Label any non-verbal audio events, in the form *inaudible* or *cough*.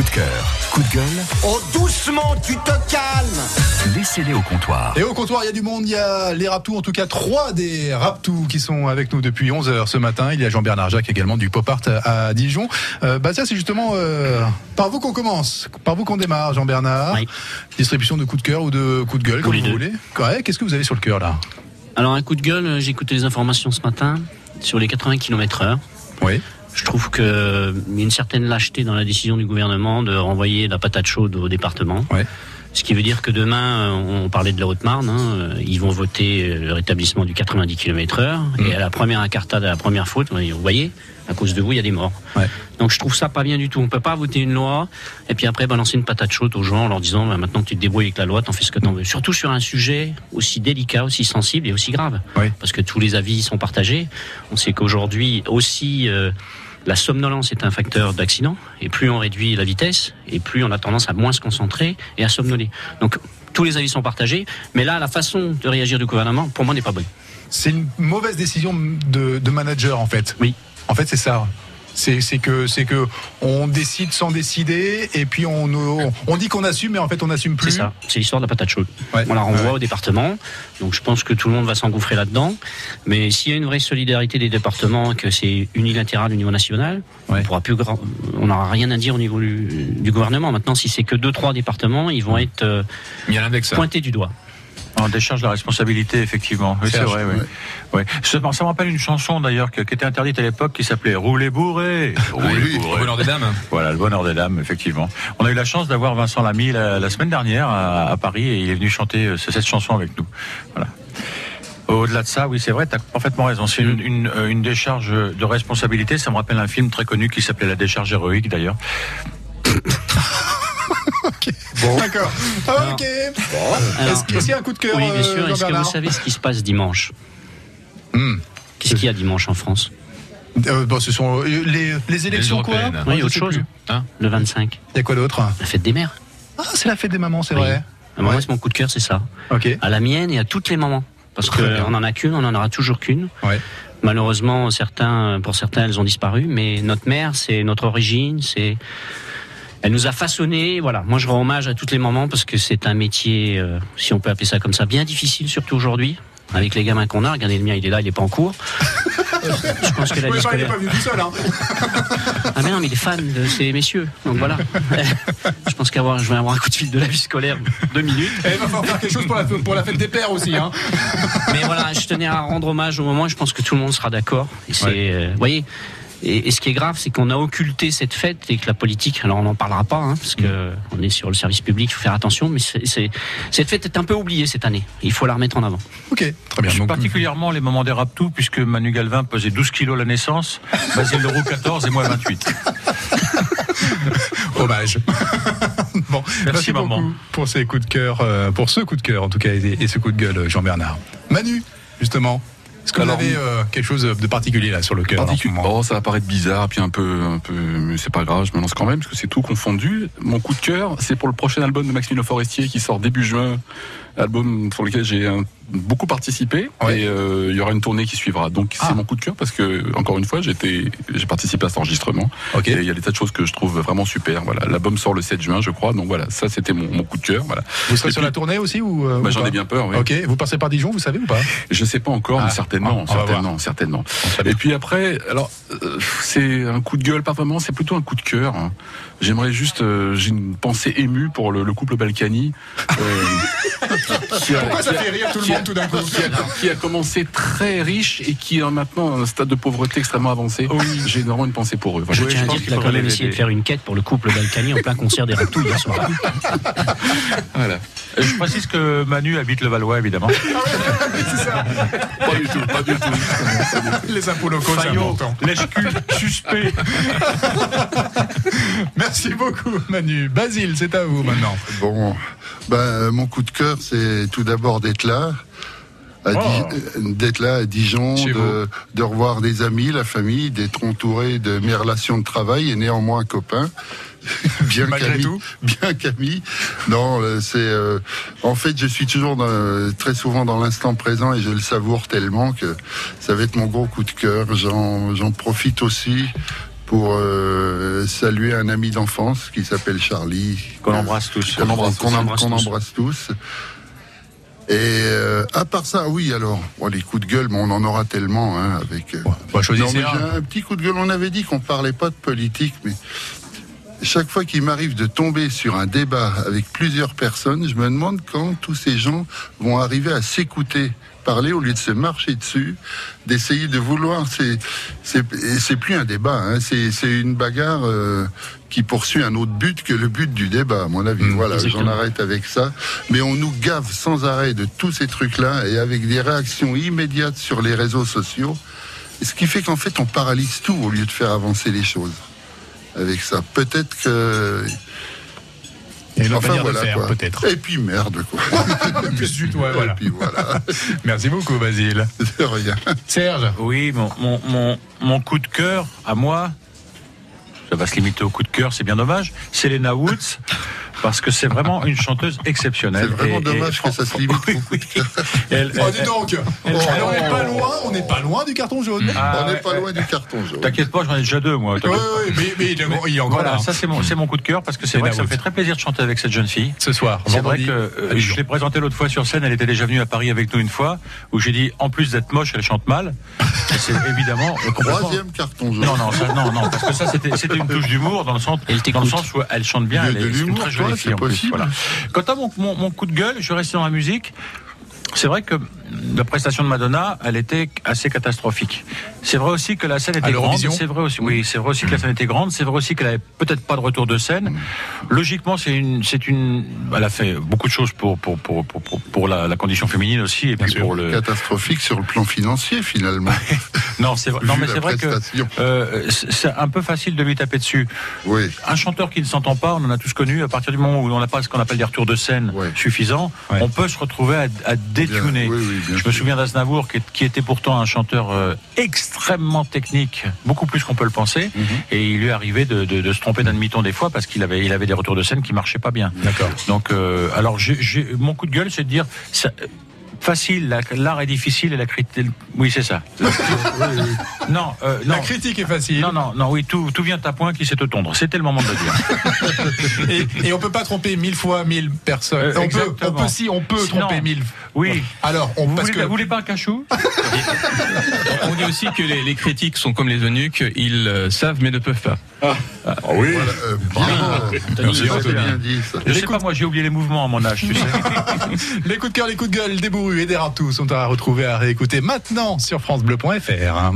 Coup de cœur, coup de gueule. Oh, doucement, tu te calmes Laissez-les au comptoir. Et au comptoir, il y a du monde, il y a les Raptous, en tout cas trois des Raptous qui sont avec nous depuis 11h ce matin. Il y a Jean-Bernard Jacques également du Pop Art à Dijon. Euh, bah ça c'est justement euh, par vous qu'on commence, par vous qu'on démarre Jean-Bernard. Oui. Distribution de coup de cœur ou de coup de gueule, comme vous deux. voulez. Ouais, Qu'est-ce que vous avez sur le cœur là? Alors un coup de gueule, euh, j'ai écouté les informations ce matin sur les 80 km heure. Oui. Je trouve qu'il y a une certaine lâcheté dans la décision du gouvernement de renvoyer la patate chaude au département. Ouais. Ce qui veut dire que demain, on parlait de la Haute-Marne, hein, ils vont voter euh, le rétablissement du 90 km heure. Mm. Et à la première incartade, à la première faute, vous voyez, à cause de vous, il y a des morts. Ouais. Donc je trouve ça pas bien du tout. On peut pas voter une loi et puis après balancer une patate chaude aux gens en leur disant bah, maintenant tu te débrouilles avec la loi, t'en fais ce que t'en veux. Surtout sur un sujet aussi délicat, aussi sensible et aussi grave. Parce que tous les avis sont partagés. On sait qu'aujourd'hui aussi euh, la somnolence est un facteur d'accident et plus on réduit la vitesse et plus on a tendance à moins se concentrer et à somnoler. Donc tous les avis sont partagés, mais là la façon de réagir du gouvernement pour moi n'est pas bonne. C'est une mauvaise décision de, de manager en fait. Oui. En fait c'est ça. C'est que c'est que on décide sans décider et puis on on, on dit qu'on assume mais en fait on n'assume plus. C'est ça, c'est l'histoire de la patate chaude. Ouais. On la renvoie Ouais. au département, donc je pense que tout le monde va s'engouffrer là-dedans. Mais s'il y a une vraie solidarité des départements, que c'est unilatéral au niveau national, Ouais. on pourra plus, gra- on n'aura rien à dire au niveau du, du gouvernement. Maintenant, si c'est que deux trois départements, ils vont être euh, l'index. pointés du doigt. On décharge la responsabilité, effectivement. Oui, c'est vrai, oui. Ça, ça me rappelle une chanson, d'ailleurs, qui était interdite à l'époque, qui s'appelait Rouler bourré. Rouler bourré. des dames. Voilà, le bonheur des dames, effectivement. On a eu la chance d'avoir Vincent Lamy la, la semaine dernière à, à Paris et il est venu chanter euh, cette chanson avec nous. Voilà. Au-delà de ça, oui, c'est vrai, tu as parfaitement raison. C'est une, une, euh, une décharge de responsabilité. Ça me rappelle un film très connu qui s'appelait La décharge héroïque, d'ailleurs. D'accord. Ok. Alors, Est-ce qu'il y a un coup de cœur oui, bien sûr. euh, Est-ce que vous savez ce qui se passe dimanche Hmm. Qu'est-ce qu'il y a dimanche en France Euh, bon, ce sont euh, les, les élections quoi. Oui, Ouais, autre chose. Hein Le 25, Il y a quoi d'autre la fête des mères. Ah, c'est la fête des mamans, c'est Oui. vrai. Ah, Moi, Ouais. c'est mon coup de cœur, c'est ça. Ok. à la mienne et à toutes les mamans. Parce qu'on en a qu'une, on en aura toujours qu'une. Ouais. Malheureusement, certains, pour certains, elles ont disparu, mais notre mère, c'est notre origine, c'est, elle nous a façonné. Voilà. Moi, je rends hommage à toutes les mamans parce que c'est un métier, euh, si on peut appeler ça comme ça, bien difficile, surtout aujourd'hui. Avec les gamins qu'on a, regardez le mien, il est là, il est pas en cours. *laughs* je pense que la vie scolaire. venu tout seul. Hein. *laughs* Ah mais non, mais il est fan de ces messieurs. Donc voilà. *laughs* je pense qu'avoir, je vais avoir un coup de fil de la vie scolaire deux minutes. Et il va falloir faire quelque chose pour la, pour la fête des pères aussi. Hein. Mais voilà, je tenais à rendre hommage au moment. Je pense que tout le monde sera d'accord. Et c'est, Ouais. euh, vous voyez. Et, et ce qui est grave, c'est qu'on a occulté cette fête et que la politique. Alors on n'en parlera pas, hein, parce que on est sur le service public, il faut faire attention. Mais c'est, c'est- cette fête est un peu oubliée cette année. Il faut la remettre en avant. Ok, très bien. Donc, Particulièrement les moments des raptous, puisque Manu Galvin pesait 12 kilos à la naissance, *laughs* Basile Leroux 14 et moi 28. *laughs* hommage. *laughs* bon, merci, beaucoup maman. pour ces coups de cœur, euh, pour ce coup de cœur en tout cas et, et ce coup de gueule, Jean-Bernard. Manu, justement. Est-ce que vous avez euh, quelque chose de particulier là sur le cœur Particu- Oh, ça va paraître bizarre, puis un peu, un peu, mais c'est pas grave, je me lance quand même parce que c'est tout confondu. Mon coup de cœur, c'est pour le prochain album de Maxime Le Forestier qui sort début juin, album pour lequel j'ai euh, beaucoup participé Ouais. et euh, il y aura une tournée qui suivra. Donc Ah. c'est mon coup de cœur parce que encore une fois, j'étais, j'ai participé à cet enregistrement et il y a des tas de choses que je trouve vraiment super. Voilà, l'album sort le 7 juin, je crois. Donc voilà, ça c'était mon, mon coup de cœur. Voilà. Vous serez Et sur puis- la tournée aussi ou euh, Bah, ou j'en ai bien peur. Oui. Ok, vous passez par Dijon, vous savez ou pas? Je sais pas encore, Ah, mais certainement, certainement, certainement. Et puis après, alors euh, c'est un coup de gueule, pas vraiment, c'est plutôt un coup de cœur. hein. J'aimerais juste, j'ai une pensée émue pour le, le couple Balkany. *laughs* Pourquoi ça fait rire tout le qui a- monde tout d'un coup qui a, qui a commencé très riche et qui a maintenant un stade de pauvreté extrêmement avancé. J'ai vraiment une pensée pour eux. Voilà. Je Oui, tiens à dire qu'il a quand même essayé de faire une quête pour le couple Balkany en plein concert des Raptous hier soir. *laughs* Voilà. Et je précise que Manu habite le Valois, évidemment. *laughs* Pas du tout, pas du tout. Les impôts locaux, c'est important. lèche-cul, suspect. *laughs* Merci beaucoup Manu. Basile, c'est à vous maintenant. Bon, ben, euh, mon coup de cœur, c'est tout d'abord d'être là. À Oh. Euh, d'être là à Dijon, de, de revoir des amis, la famille, d'être entouré de mes relations de travail et néanmoins copain. *laughs* bien Malgré Camille, tout bien Camille. Non, euh, c'est euh, en fait, je suis toujours dans- très souvent dans l'instant présent et je le savoure tellement que ça va être mon gros coup de cœur. J'en j'en profite aussi pour euh, saluer un ami d'enfance qui s'appelle Charlie. Qu'on embrasse tous. Qu'on embrasse, embrasse tous. Et euh, à part ça, oui, alors, bon, les coups de gueule, mais on en aura tellement hein, avec. euh, bah, non, mais un. un petit coup de gueule. On avait dit qu'on parlait pas de politique, mais chaque fois qu'il m'arrive de tomber sur un débat avec plusieurs personnes, je me demande quand tous ces gens vont arriver à s'écouter parler au lieu de se marcher dessus, d'essayer de vouloir. C'est plus un débat. Hein, c'est une bagarre. euh, qui poursuit un autre but que le but du débat, à mon avis. Mmh, voilà, j'en arrête avec ça. Mais on nous gave sans arrêt de tous ces trucs-là et avec des réactions immédiates sur les réseaux sociaux. Ce qui fait qu'en fait, on paralyse tout au lieu de faire avancer les choses. Avec ça, peut-être que. Enfin de voilà peut-être. Et puis merde quoi. *laughs* Plus du tout, ouais, voilà. Et puis voilà. *laughs* Merci beaucoup, Basile. De rien. Serge. Oui, mon, mon, mon, mon coup de cœur à moi, ça va se limiter au coup de cœur, c'est bien dommage, c'est Lena Woods, parce que c'est vraiment une chanteuse exceptionnelle. C'est vraiment Et- et dommage que ça se limite *laughs* Oui. Elle- Oh, dis donc elle- Alors, On n'est pas loin, on n'est pas loin du carton jaune. Ah, on n'est pas loin du carton jaune. T'inquiète pas, j'en ai déjà deux, moi. Oui, oui, mais, mais il, il est encore Voilà, là. hein. ça c'est mon, c'est mon coup de cœur parce que c'est vrai que ça me fait très plaisir de chanter avec cette jeune fille. Ce soir, C'est vrai que euh, je l'ai présentée l'autre fois sur scène, elle était déjà venue à Paris avec nous une fois, où j'ai dit en plus d'être moche, elle chante mal. C'est *laughs* évidemment euh, complètement- Troisième carton jaune. Non, non, ça, non, non, parce que ça c'était c'était une touche d'humour dans le sens, Elle dans le sens où elle chante bien, Il y a elle de est, en plus. Voilà. Quant à mon, mon, mon coup de gueule, je vais rester dans la musique. C'est vrai que la prestation de Madonna, elle était assez catastrophique. C'est vrai aussi que la scène était grande. C'est vrai aussi, oui, c'est vrai aussi que la scène était grande. C'est vrai aussi qu'elle avait peut-être pas de retour de scène. Logiquement, c'est une, c'est une, elle a fait beaucoup de choses pour pour pour pour, pour, pour la, la condition féminine aussi et puis sûr. pour le. Catastrophique sur le plan financier finalement. *laughs* Non, c'est vrai. Non, mais c'est vrai que euh, c'est un peu facile de lui taper dessus. Oui. Un chanteur qui ne s'entend pas, on en a tous connu, à partir du moment où on n'a pas ce qu'on appelle des retours de scène suffisants, on peut se retrouver à, à détuner. Bien, oui, oui, bien Je me souviens d'Aznavour qui, était pourtant un chanteur euh, extrêmement technique, beaucoup plus qu'on peut le penser, Mhm. et il lui arrivé de, de- de se tromper d'un demi-ton des fois parce qu'il avait, il avait des retours de scène qui marchaient pas bien. D'accord. Donc, euh, alors, mon coup de gueule, c'est de dire, ça- facile, la- l'art est difficile et la critique, oui, c'est ça. *laughs* non, euh, non. La critique est facile. Non, non, non, oui, tout, tout vient à point qui sait te tondre. C'était le moment de le dire. *laughs* Et, et on peut pas tromper mille fois mille personnes. Euh, on, peut, on peut si, on peut Sinon- tromper mille. Oui. Alors, on, Vous parce voulez, que vous voulez pas un cachou *laughs* On dit aussi que les, les critiques sont comme les eunuques, ils euh, savent mais ne peuvent pas. Voilà, euh, bien, Merci, bien, Anthony. bien dit ça. Je sais pas, moi j'ai oublié les mouvements à mon âge, tu sais. *laughs* les coups de cœur, les coups de gueule des bourrus et des ratous sont à retrouver, à réécouter maintenant sur FranceBleu.fr.